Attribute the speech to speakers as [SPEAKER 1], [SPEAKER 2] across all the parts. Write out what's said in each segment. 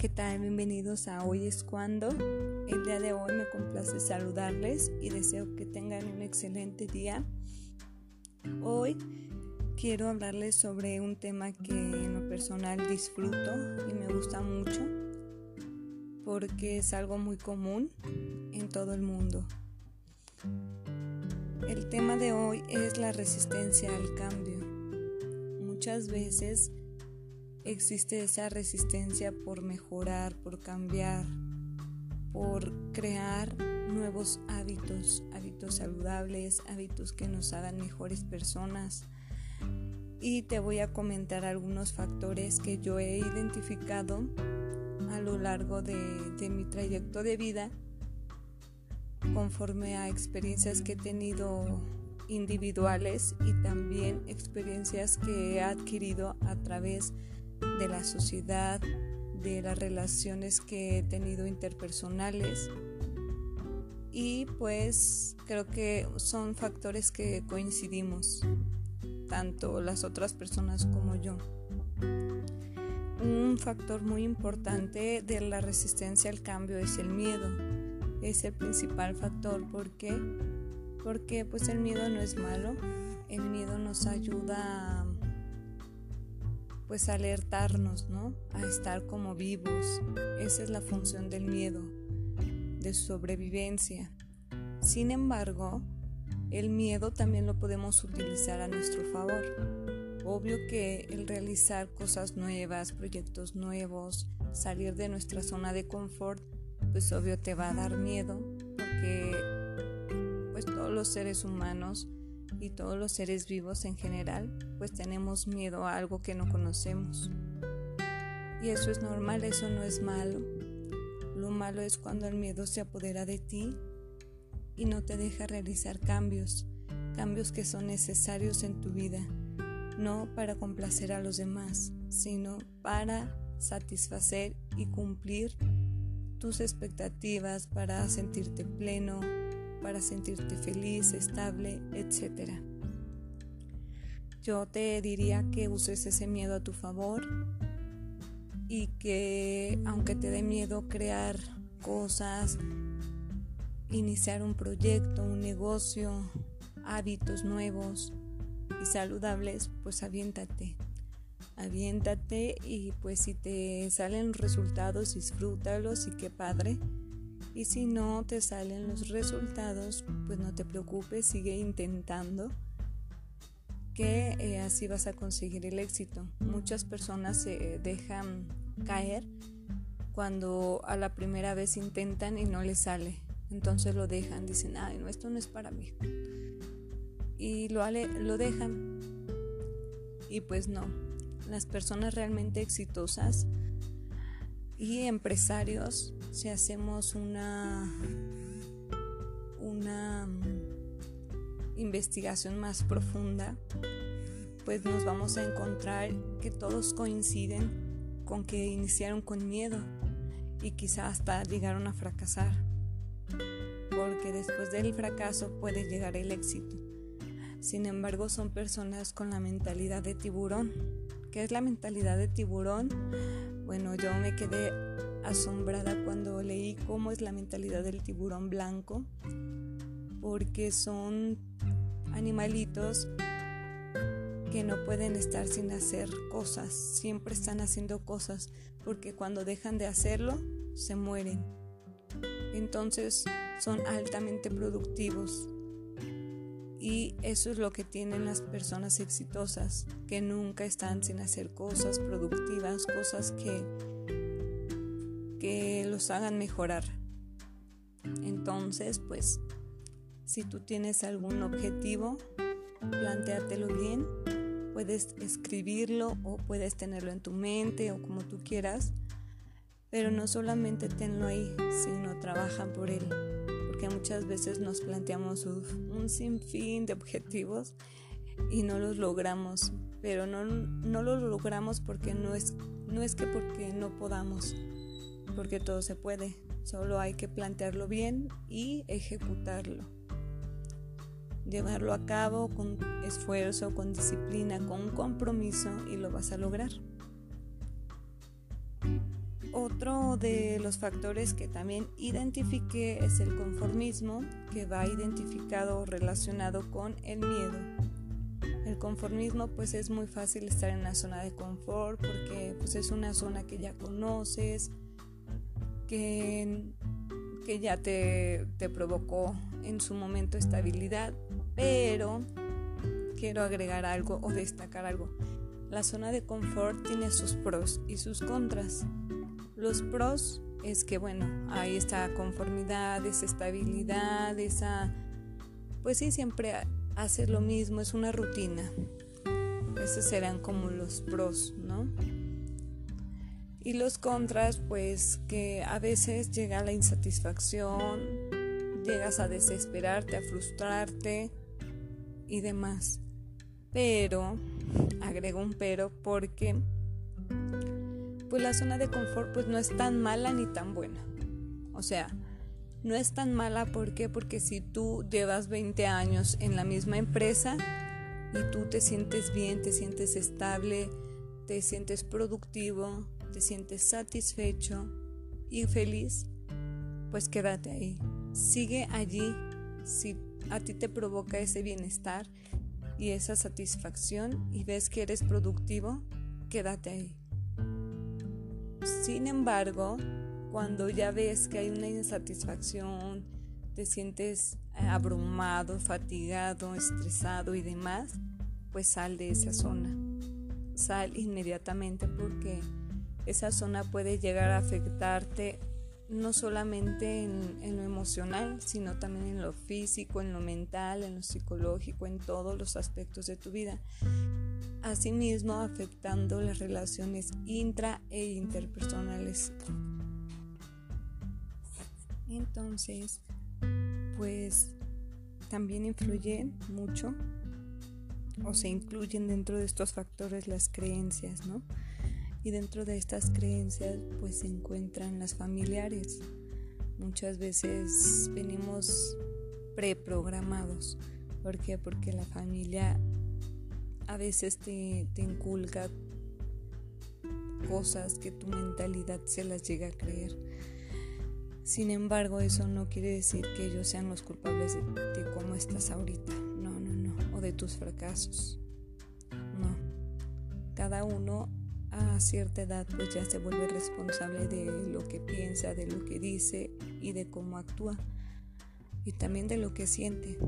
[SPEAKER 1] ¿qué tal? Bienvenidos a Hoy es cuando. El día de hoy me complace saludarles y deseo que tengan un excelente día. Hoy quiero hablarles sobre un tema que en lo personal disfruto y me gusta mucho porque es algo muy común en todo el mundo. El tema de hoy es la resistencia al cambio. Muchas veces existe esa resistencia por mejorar, por cambiar, por crear nuevos hábitos, hábitos saludables, hábitos que nos hagan mejores personas. Y te voy a comentar algunos factores que yo he identificado a lo largo de, mi trayecto de vida conforme a experiencias que he tenido individuales y también experiencias que he adquirido a través de de la sociedad, de las relaciones que he tenido interpersonales y pues creo que son factores que coincidimos, tanto las otras personas como yo. Un factor muy importante de la resistencia al cambio es el miedo. Es el principal factor. ¿Por qué? Porque pues el miedo no es malo. El miedo nos ayuda a pues alertarnos, ¿no? A estar como vivos. Esa es la función del miedo, de sobrevivencia. Sin embargo, el miedo también lo podemos utilizar a nuestro favor. Obvio que el realizar cosas nuevas, proyectos nuevos, salir de nuestra zona de confort, pues obvio te va a dar miedo porque pues todos los seres humanos y todos los seres vivos en general, pues tenemos miedo a algo que no conocemos. Y eso es normal, eso no es malo. Lo malo es cuando el miedo se apodera de ti y no te deja realizar cambios, cambios que son necesarios en tu vida, no para complacer a los demás, sino para satisfacer y cumplir tus expectativas, para sentirte pleno, para sentirte feliz, estable, etc. Yo te diría que uses ese miedo a tu favor y que aunque te dé miedo crear cosas, iniciar un proyecto, un negocio, hábitos nuevos y saludables, pues aviéntate. Aviéntate y pues si te salen resultados, disfrútalos y qué padre. Y si no te salen los resultados, pues no te preocupes, sigue intentando que eh, así vas a conseguir el éxito. Muchas personas se dejan caer cuando a la primera vez intentan y no les sale. Entonces lo dejan, dicen, ay, no, esto no es para mí. Y lo, lo dejan. Y pues no, las personas realmente exitosas y empresarios, si hacemos una, una mm, investigación más profunda, pues nos vamos a encontrar que todos coinciden con que iniciaron con miedo y quizá hasta llegaron a fracasar, porque después del fracaso puede llegar el éxito. Sin embargo, son personas con la mentalidad de tiburón. ¿Qué es la mentalidad de tiburón? Bueno, yo me quedé asombrada cuando leí cómo es la mentalidad del tiburón blanco, porque son animalitos que no pueden estar sin hacer cosas, siempre están haciendo cosas, porque cuando dejan de hacerlo, se mueren. Entonces son altamente productivos, y eso es lo que tienen las personas exitosas, que nunca están sin hacer cosas productivas, cosas que, que los hagan mejorar. Entonces, pues, si tú tienes algún objetivo, plantéatelo bien. Puedes escribirlo o puedes tenerlo en tu mente o como tú quieras, pero no solamente tenlo ahí, sino trabaja por él que muchas veces nos planteamos un sinfín de objetivos y no los logramos, pero no, no los logramos porque no es, no es que porque no podamos, porque todo se puede, solo hay que plantearlo bien y ejecutarlo. Llevarlo a cabo con esfuerzo, con disciplina, con compromiso y lo vas a lograr. otro de los factores que también identifiqué es el conformismo, que va identificado o relacionado con el miedo. El conformismo pues es muy fácil estar en una zona de confort porque pues es una zona que ya conoces, que, que ya te, te provocó en su momento estabilidad, pero quiero agregar algo o destacar algo. La zona de confort tiene sus pros y sus contras. Los pros es que, bueno, ahí está conformidad, esa estabilidad, esa... Pues sí, siempre haces lo mismo, es una rutina. Esos serán como los pros, ¿no? Y los contras, pues que a veces llega la insatisfacción, llegas a desesperarte, a frustrarte y demás. Pero, agrego un pero porque pues la zona de confort pues no es tan mala ni tan buena. O sea, no es tan mala ¿por porque si tú llevas 20 años en la misma empresa y tú te sientes bien, te sientes estable, te sientes productivo, te sientes satisfecho y feliz, pues quédate ahí. Sigue allí si a ti te provoca ese bienestar y esa satisfacción y ves que eres productivo, quédate ahí. Sin embargo, cuando ya ves que hay una insatisfacción, te sientes eh, abrumado, fatigado, estresado y demás, pues sal de esa zona. Sal inmediatamente porque esa zona puede llegar a afectarte no solamente en, lo emocional, sino también en lo físico, en lo mental, en lo psicológico, en todos los aspectos de tu vida asimismo afectando las relaciones intra e interpersonales. Entonces, pues también influyen mucho o se incluyen dentro de estos factores las creencias, ¿no? Y dentro de estas creencias pues se encuentran las familiares. Muchas veces venimos preprogramados. ¿Por qué? Porque la familia a veces te, te inculca cosas que tu mentalidad se las llega a creer. Sin embargo, eso no quiere decir que ellos sean los culpables de, cómo estás ahorita. No, no, no. O de tus fracasos. No. Cada uno a cierta edad pues ya se vuelve responsable de lo que piensa, de lo que dice y de cómo actúa. Y también de lo que siente.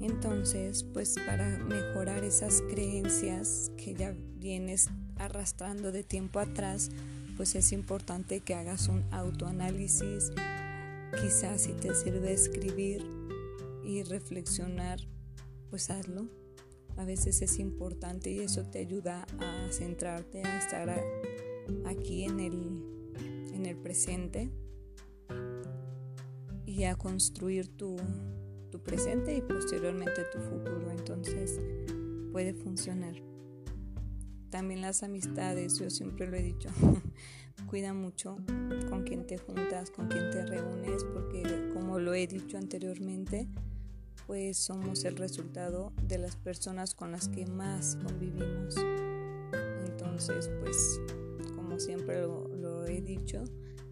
[SPEAKER 1] Entonces, pues para mejorar esas creencias que ya vienes arrastrando de tiempo atrás, pues es importante que hagas un autoanálisis. Quizás si te sirve escribir y reflexionar, pues hazlo. A veces es importante y eso te ayuda a centrarte, a estar aquí en el, en el presente y a construir tu, tu presente y posteriormente tu futuro. Entonces puede funcionar. También las amistades, yo siempre lo he dicho, cuida mucho con quien te juntas, con quien te reúnes, porque como lo he dicho anteriormente, pues somos el resultado de las personas con las que más convivimos. Entonces, pues como siempre lo, he dicho,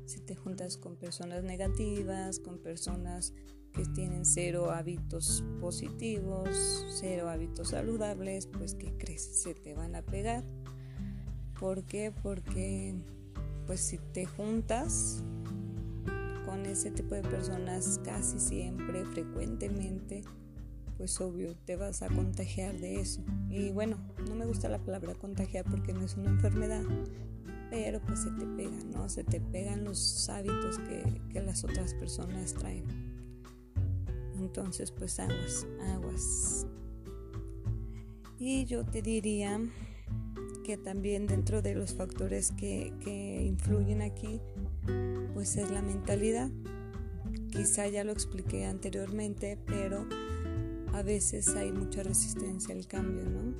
[SPEAKER 1] si te juntas con personas negativas, con personas que tienen cero hábitos positivos, cero hábitos saludables, pues que crees, se te van a pegar. ¿Por qué? Porque pues si te juntas con ese tipo de personas casi siempre, frecuentemente, pues obvio te vas a contagiar de eso. Y bueno, no me gusta la palabra contagiar porque no es una enfermedad, pero pues se te pega, ¿no? Se te pegan los hábitos que, que las otras personas traen. Entonces, pues aguas, aguas. Y yo te diría que también dentro de los factores que, que influyen aquí, pues es la mentalidad. Quizá ya lo expliqué anteriormente, pero a veces hay mucha resistencia al cambio, ¿no?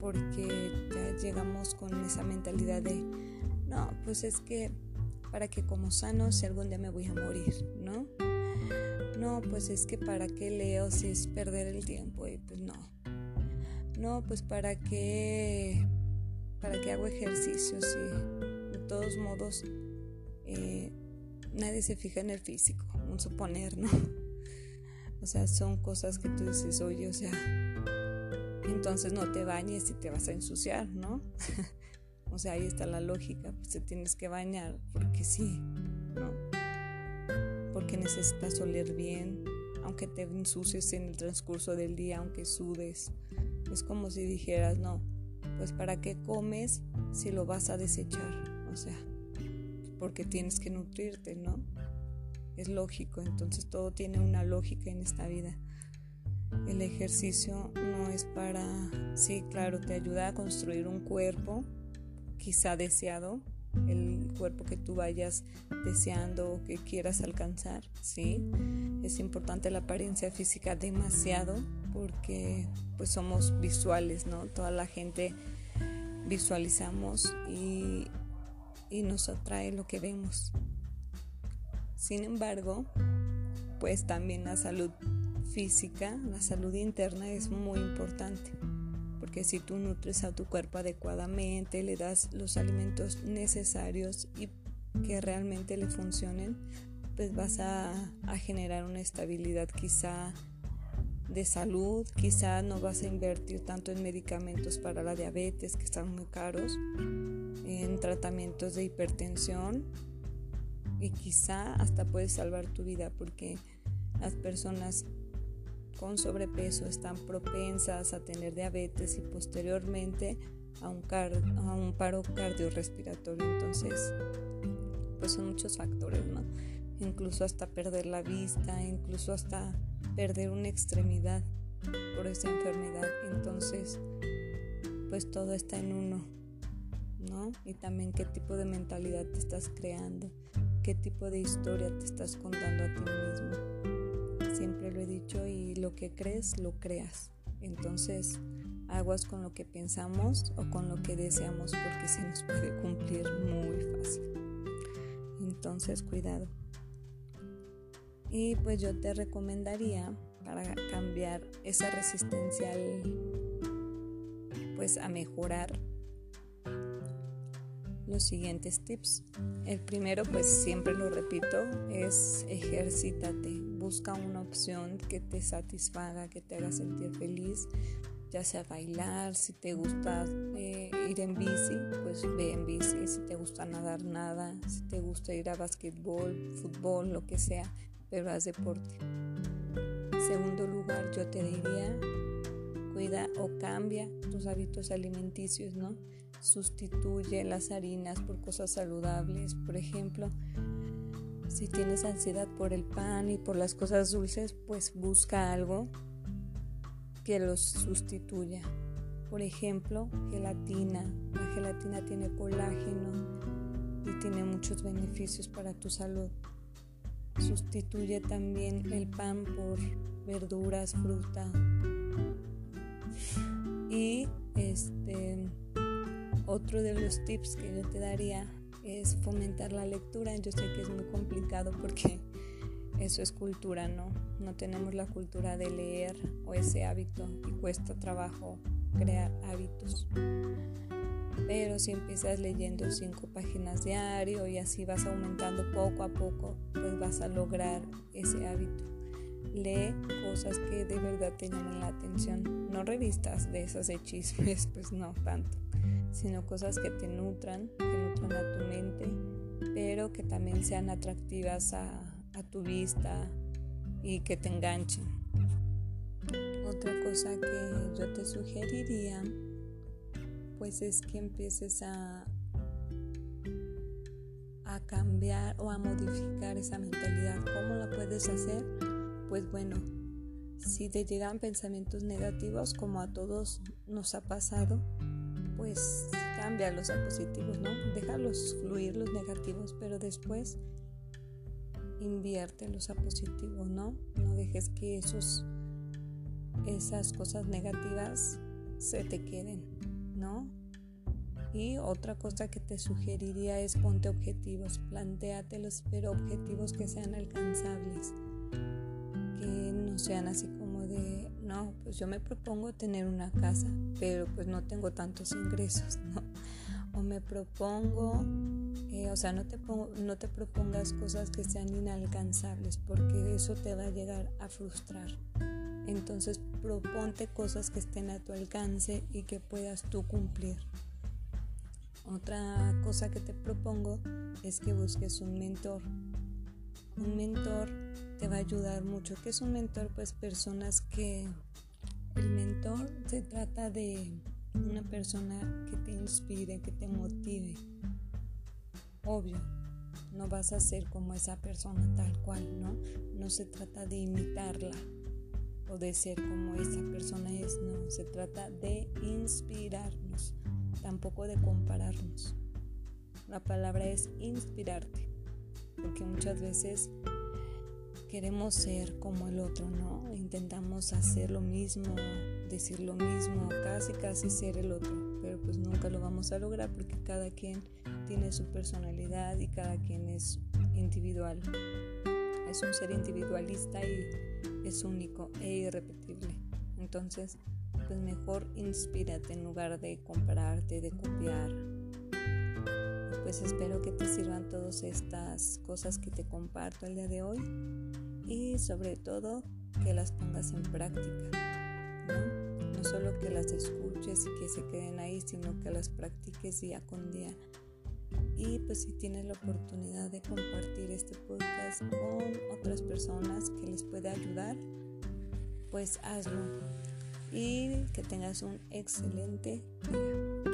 [SPEAKER 1] Porque ya llegamos con esa mentalidad de, no, pues es que para que como sano si algún día me voy a morir, ¿no? no, pues es que para qué leo si es perder el tiempo y pues no. No, pues para qué, para qué hago ejercicio si todos modos, eh, nadie se fija en el físico, un suponer, ¿no? O sea, son cosas que tú dices, oye, o sea, entonces no te bañes y te vas a ensuciar, ¿no? o sea, ahí está la lógica, pues te tienes que bañar porque sí, ¿no? Porque necesitas oler bien, aunque te ensucies en el transcurso del día, aunque sudes. Es como si dijeras, no, pues para qué comes si lo vas a desechar, o sea, porque tienes que nutrirte, ¿no? Es lógico, entonces todo tiene una lógica en esta vida. El ejercicio no es para, sí, claro, te ayuda a construir un cuerpo, quizá deseado, el cuerpo que tú vayas deseando o que quieras alcanzar, sí. Es importante la apariencia física demasiado porque pues somos visuales, ¿no? Toda la gente visualizamos y, y nos atrae lo que vemos. Sin embargo, pues también la salud física, la salud interna es muy importante, porque si tú nutres a tu cuerpo adecuadamente, le das los alimentos necesarios y que realmente le funcionen, pues vas a, a generar una estabilidad quizá de salud, quizá no vas a invertir tanto en medicamentos para la diabetes que están muy caros, en tratamientos de hipertensión y quizá hasta puedes salvar tu vida porque las personas con sobrepeso están propensas a tener diabetes y posteriormente a un, a un paro cardiorrespiratorio. Entonces, pues son muchos factores, ¿no? Incluso hasta perder la vista, incluso hasta perder una extremidad por esa enfermedad. Entonces, pues todo está en uno, ¿no? Y también qué tipo de mentalidad te estás creando, qué tipo de historia te estás contando a ti mismo. Siempre lo he dicho y lo que crees, lo creas. Entonces, aguas con lo que pensamos o con lo que deseamos porque se nos puede cumplir muy fácil. Entonces, cuidado. Y pues yo te recomendaría para cambiar esa resistencia pues a mejorar los siguientes tips. El primero, pues siempre lo repito, es ejercítate. Busca una opción que te satisfaga, que te haga sentir feliz, ya sea bailar, si te gusta eh, ir en bici, pues ve en bici, si te gusta nadar, nada, si te gusta ir a basquetbol, fútbol, lo que sea, pero haz deporte. Segundo lugar, yo te diría, cuida o cambia tus hábitos alimenticios, ¿no? Sustituye las harinas por cosas saludables. Por ejemplo, si tienes ansiedad por el pan y por las cosas dulces, pues busca algo que los sustituya. Por ejemplo, gelatina. La gelatina tiene colágeno y tiene muchos beneficios para tu salud. Sustituye también el pan por verduras, fruta. Y este otro de los tips que yo te daría es fomentar la lectura. Yo sé que es muy complicado porque eso es cultura, ¿no? No tenemos la cultura de leer o ese hábito y cuesta trabajo crear hábitos. Pero si empiezas leyendo cinco páginas diario y así vas aumentando poco a poco, pues vas a lograr ese hábito. Lee cosas que de verdad te llamen la atención, no revistas de esas de pues no tanto, sino cosas que te nutran, que nutran a tu mente, pero que también sean atractivas a, a tu vista y que te enganchen. Otra cosa que yo te sugeriría pues es que empieces a, a cambiar o a modificar esa mentalidad. ¿Cómo la puedes hacer? Pues bueno, si te llegan pensamientos negativos, como a todos nos ha pasado, pues cámbialos a positivos, ¿no? Déjalos fluir los negativos, pero después inviértelos a positivos, ¿no? No dejes que esos, esas cosas negativas se te queden. ¿no? Y otra cosa que te sugeriría es ponte objetivos, planteatelos, pero objetivos que sean alcanzables, que no sean así como de, no, pues yo me propongo tener una casa, pero pues no tengo tantos ingresos, ¿no? O me propongo Eh, o sea, no te, no te propongas cosas que sean inalcanzables porque eso te va a llegar a frustrar. Entonces proponte cosas que estén a tu alcance y que puedas tú cumplir. Otra cosa que te propongo es que busques un mentor. Un mentor te va a ayudar mucho. ¿Qué es un mentor? Pues personas que... El mentor se trata de una persona que te inspire, que te motive. Obvio, no vas a ser como esa persona tal cual, ¿no? No se trata de imitarla o de ser como esa persona es, no, se trata de inspirarnos, tampoco de compararnos. La palabra es inspirarte, porque muchas veces queremos ser como el otro, ¿no? Intentamos hacer lo mismo, decir lo mismo, casi casi ser el otro, pero pues nunca lo vamos a lograr porque cada quien tiene su personalidad y cada quien es individual. Es un ser individualista y es único e irrepetible. Entonces, pues mejor inspírate en lugar de compararte, de copiar. Pues espero que te sirvan todas estas cosas que te comparto el día de hoy y sobre todo que las pongas en práctica. ¿no? no solo que las escuches y que se queden ahí, sino que las practiques día con día. Y pues si tienes la oportunidad de compartir este podcast con otras personas que les puede ayudar, pues hazlo. Y que tengas un excelente día.